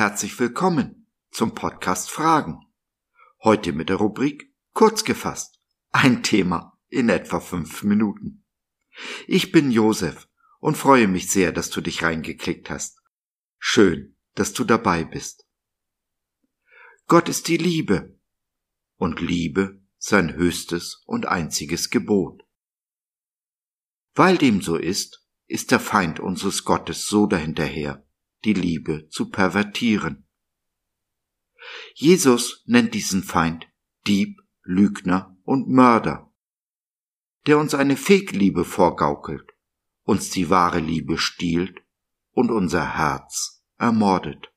herzlich willkommen zum Podcast Fragen. Heute mit der Rubrik Kurz gefasst. Ein Thema in etwa fünf Minuten. Ich bin Josef und freue mich sehr, dass du dich reingeklickt hast. Schön, dass du dabei bist. Gott ist die Liebe und Liebe sein höchstes und einziges Gebot. Weil dem so ist, ist der Feind unseres Gottes so dahinterher, die Liebe zu pervertieren. Jesus nennt diesen Feind Dieb, Lügner und Mörder, der uns eine Fegliebe vorgaukelt, uns die wahre Liebe stiehlt und unser Herz ermordet.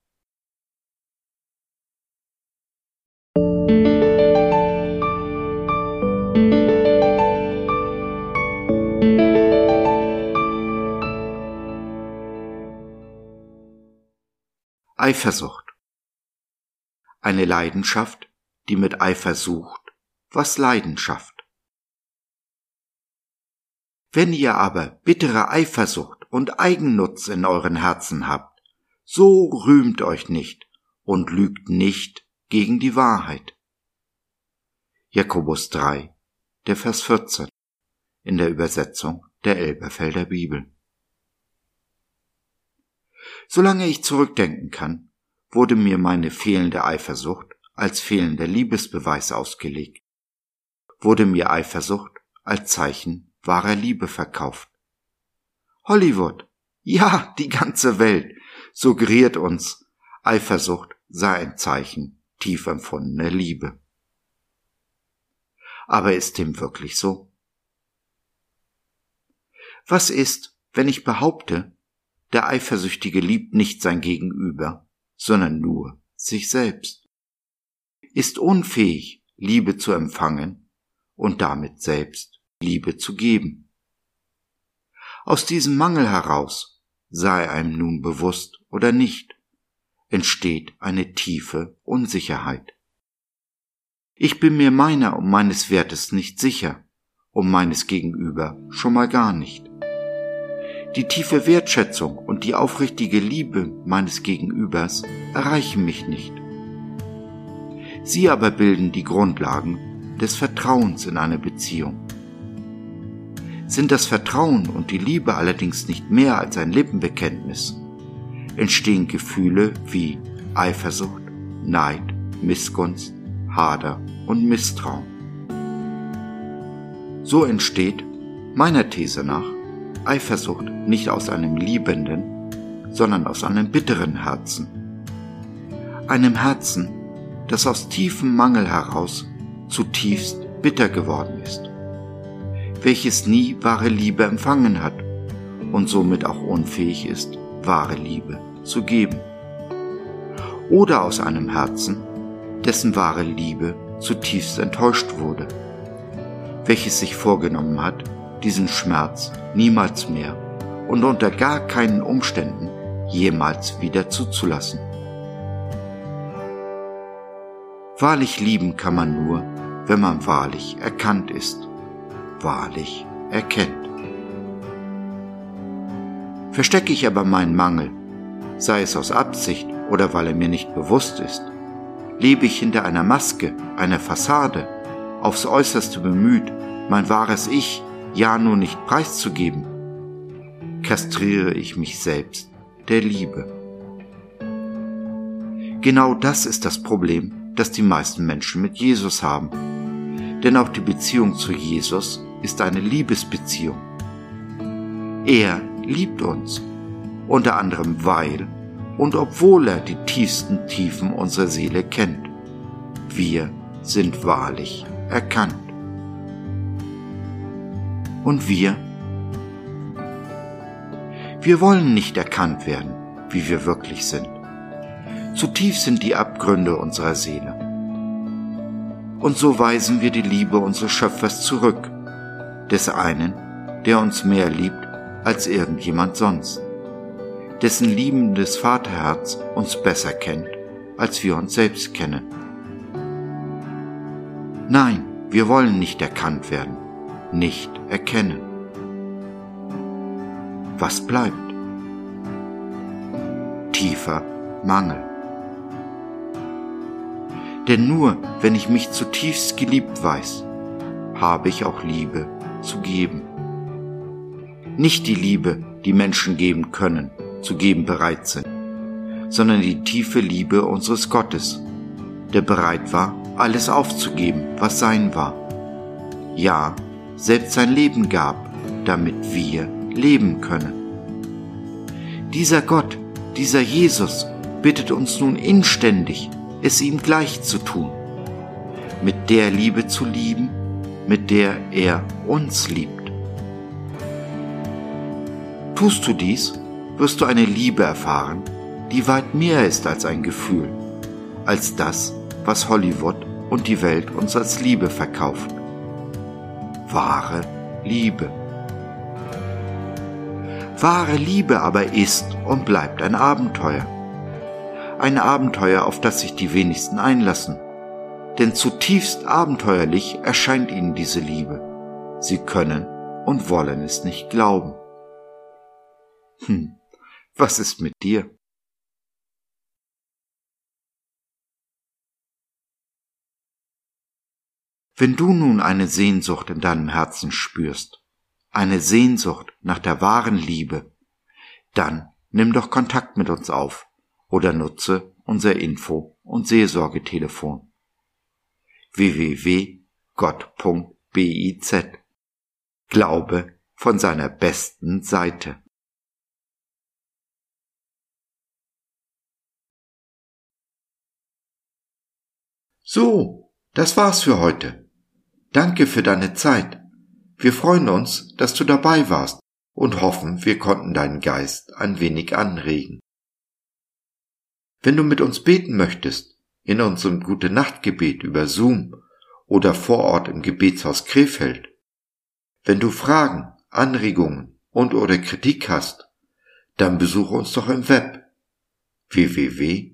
Eifersucht. Eine Leidenschaft, die mit Eifer sucht, was Leidenschaft. Wenn ihr aber bittere Eifersucht und Eigennutz in euren Herzen habt, so rühmt euch nicht und lügt nicht gegen die Wahrheit. Jakobus 3, der Vers 14 in der Übersetzung der Elberfelder Bibel. Solange ich zurückdenken kann, wurde mir meine fehlende Eifersucht als fehlender Liebesbeweis ausgelegt, wurde mir Eifersucht als Zeichen wahrer Liebe verkauft. Hollywood, ja, die ganze Welt suggeriert uns, Eifersucht sei ein Zeichen tief empfundener Liebe. Aber ist dem wirklich so? Was ist, wenn ich behaupte, der Eifersüchtige liebt nicht sein Gegenüber, sondern nur sich selbst, ist unfähig, Liebe zu empfangen und damit selbst Liebe zu geben. Aus diesem Mangel heraus, sei einem nun bewusst oder nicht, entsteht eine tiefe Unsicherheit. Ich bin mir meiner und meines Wertes nicht sicher, um meines Gegenüber schon mal gar nicht. Die tiefe Wertschätzung und die aufrichtige Liebe meines Gegenübers erreichen mich nicht. Sie aber bilden die Grundlagen des Vertrauens in einer Beziehung. Sind das Vertrauen und die Liebe allerdings nicht mehr als ein Lippenbekenntnis, entstehen Gefühle wie Eifersucht, Neid, Missgunst, Hader und Misstrauen. So entsteht, meiner These nach, Eifersucht nicht aus einem liebenden, sondern aus einem bitteren Herzen. Einem Herzen, das aus tiefem Mangel heraus zutiefst bitter geworden ist, welches nie wahre Liebe empfangen hat und somit auch unfähig ist, wahre Liebe zu geben. Oder aus einem Herzen, dessen wahre Liebe zutiefst enttäuscht wurde, welches sich vorgenommen hat, diesen Schmerz niemals mehr und unter gar keinen Umständen jemals wieder zuzulassen. Wahrlich lieben kann man nur, wenn man wahrlich erkannt ist, wahrlich erkennt. Verstecke ich aber meinen Mangel, sei es aus Absicht oder weil er mir nicht bewusst ist, lebe ich hinter einer Maske, einer Fassade, aufs äußerste bemüht, mein wahres Ich ja nur nicht preiszugeben, kastriere ich mich selbst der Liebe. Genau das ist das Problem, das die meisten Menschen mit Jesus haben. Denn auch die Beziehung zu Jesus ist eine Liebesbeziehung. Er liebt uns, unter anderem weil und obwohl er die tiefsten Tiefen unserer Seele kennt. Wir sind wahrlich erkannt. Und wir? Wir wollen nicht erkannt werden, wie wir wirklich sind. Zu tief sind die Abgründe unserer Seele. Und so weisen wir die Liebe unseres Schöpfers zurück, des einen, der uns mehr liebt als irgendjemand sonst, dessen liebendes Vaterherz uns besser kennt, als wir uns selbst kennen. Nein, wir wollen nicht erkannt werden, nicht erkennen. Was bleibt? Tiefer Mangel. Denn nur wenn ich mich zutiefst geliebt weiß, habe ich auch Liebe zu geben. Nicht die Liebe, die Menschen geben können, zu geben bereit sind, sondern die tiefe Liebe unseres Gottes, der bereit war, alles aufzugeben, was sein war. Ja, selbst sein Leben gab, damit wir leben können. Dieser Gott, dieser Jesus bittet uns nun inständig, es ihm gleich zu tun, mit der Liebe zu lieben, mit der er uns liebt. Tust du dies, wirst du eine Liebe erfahren, die weit mehr ist als ein Gefühl, als das, was Hollywood und die Welt uns als Liebe verkaufen. Wahre Liebe. Wahre Liebe aber ist und bleibt ein Abenteuer. Ein Abenteuer, auf das sich die wenigsten einlassen. Denn zutiefst abenteuerlich erscheint ihnen diese Liebe. Sie können und wollen es nicht glauben. Hm, was ist mit dir? Wenn du nun eine Sehnsucht in deinem Herzen spürst, eine Sehnsucht nach der wahren Liebe, dann nimm doch Kontakt mit uns auf oder nutze unser Info- und Seelsorgetelefon www.gott.biz Glaube von seiner besten Seite. So, das war's für heute. Danke für deine Zeit. Wir freuen uns, dass du dabei warst und hoffen, wir konnten deinen Geist ein wenig anregen. Wenn du mit uns beten möchtest, in unserem Gute Nachtgebet über Zoom oder vor Ort im Gebetshaus Krefeld, wenn du Fragen, Anregungen und oder Kritik hast, dann besuche uns doch im Web www.gott.biz.